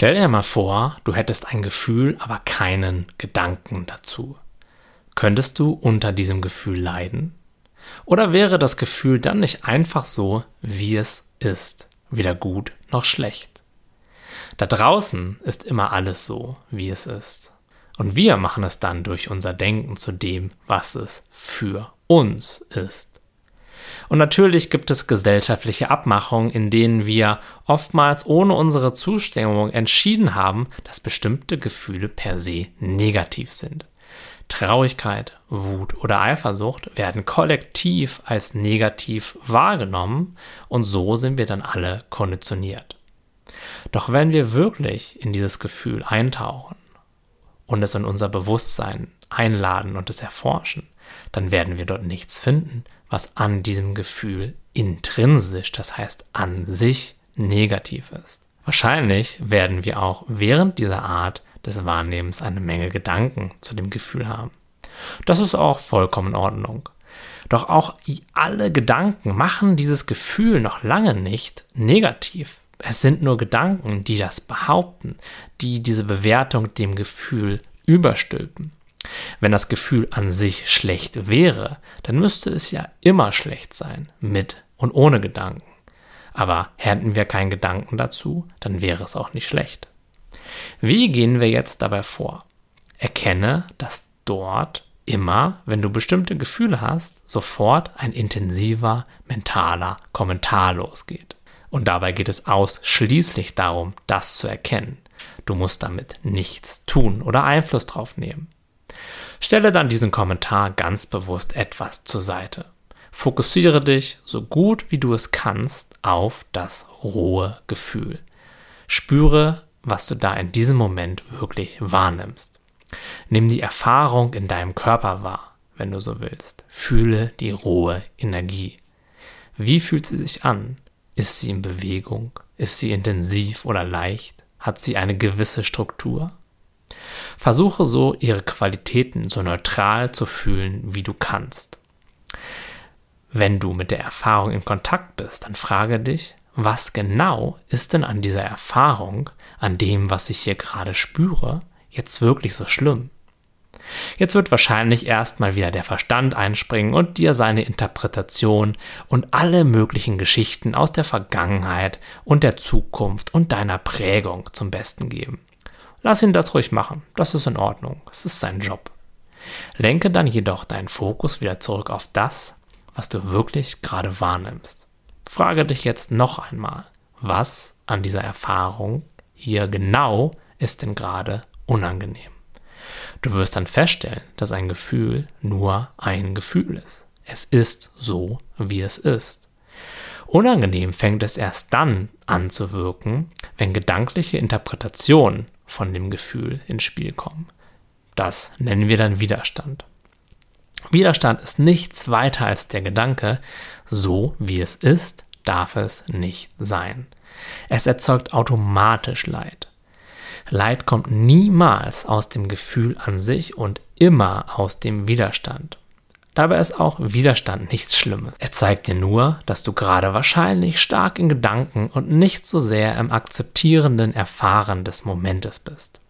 Stell dir mal vor, du hättest ein Gefühl, aber keinen Gedanken dazu. Könntest du unter diesem Gefühl leiden? Oder wäre das Gefühl dann nicht einfach so, wie es ist, weder gut noch schlecht? Da draußen ist immer alles so, wie es ist. Und wir machen es dann durch unser Denken zu dem, was es für uns ist. Und natürlich gibt es gesellschaftliche Abmachungen, in denen wir oftmals ohne unsere Zustimmung entschieden haben, dass bestimmte Gefühle per se negativ sind. Traurigkeit, Wut oder Eifersucht werden kollektiv als negativ wahrgenommen und so sind wir dann alle konditioniert. Doch wenn wir wirklich in dieses Gefühl eintauchen und es in unser Bewusstsein einladen und es erforschen, dann werden wir dort nichts finden, was an diesem Gefühl intrinsisch, das heißt an sich negativ ist. Wahrscheinlich werden wir auch während dieser Art des Wahrnehmens eine Menge Gedanken zu dem Gefühl haben. Das ist auch vollkommen in Ordnung. Doch auch alle Gedanken machen dieses Gefühl noch lange nicht negativ. Es sind nur Gedanken, die das behaupten, die diese Bewertung dem Gefühl überstülpen. Wenn das Gefühl an sich schlecht wäre, dann müsste es ja immer schlecht sein, mit und ohne Gedanken. Aber hätten wir keinen Gedanken dazu, dann wäre es auch nicht schlecht. Wie gehen wir jetzt dabei vor? Erkenne, dass dort immer, wenn du bestimmte Gefühle hast, sofort ein intensiver mentaler Kommentar losgeht. Und dabei geht es ausschließlich darum, das zu erkennen. Du musst damit nichts tun oder Einfluss drauf nehmen. Stelle dann diesen Kommentar ganz bewusst etwas zur Seite. Fokussiere dich so gut wie du es kannst auf das rohe Gefühl. Spüre, was du da in diesem Moment wirklich wahrnimmst. Nimm die Erfahrung in deinem Körper wahr, wenn du so willst. Fühle die rohe Energie. Wie fühlt sie sich an? Ist sie in Bewegung? Ist sie intensiv oder leicht? Hat sie eine gewisse Struktur? Versuche so ihre Qualitäten so neutral zu fühlen, wie du kannst. Wenn du mit der Erfahrung in Kontakt bist, dann frage dich, was genau ist denn an dieser Erfahrung, an dem, was ich hier gerade spüre, jetzt wirklich so schlimm? Jetzt wird wahrscheinlich erstmal wieder der Verstand einspringen und dir seine Interpretation und alle möglichen Geschichten aus der Vergangenheit und der Zukunft und deiner Prägung zum Besten geben. Lass ihn das ruhig machen, das ist in Ordnung, es ist sein Job. Lenke dann jedoch deinen Fokus wieder zurück auf das, was du wirklich gerade wahrnimmst. Frage dich jetzt noch einmal, was an dieser Erfahrung hier genau ist denn gerade unangenehm? Du wirst dann feststellen, dass ein Gefühl nur ein Gefühl ist. Es ist so, wie es ist. Unangenehm fängt es erst dann an zu wirken, wenn gedankliche Interpretationen von dem Gefühl ins Spiel kommen. Das nennen wir dann Widerstand. Widerstand ist nichts weiter als der Gedanke, so wie es ist, darf es nicht sein. Es erzeugt automatisch Leid. Leid kommt niemals aus dem Gefühl an sich und immer aus dem Widerstand. Dabei ist auch Widerstand nichts Schlimmes. Er zeigt dir nur, dass du gerade wahrscheinlich stark in Gedanken und nicht so sehr im akzeptierenden Erfahren des Momentes bist.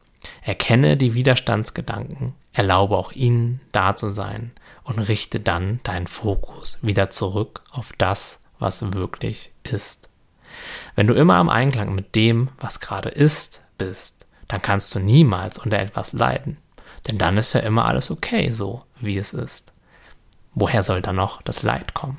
Erkenne die Widerstandsgedanken, erlaube auch ihnen da zu sein und richte dann deinen Fokus wieder zurück auf das, was wirklich ist. Wenn du immer im Einklang mit dem, was gerade ist, bist, dann kannst du niemals unter etwas leiden. Denn dann ist ja immer alles okay so, wie es ist. Woher soll dann noch das Leid kommen?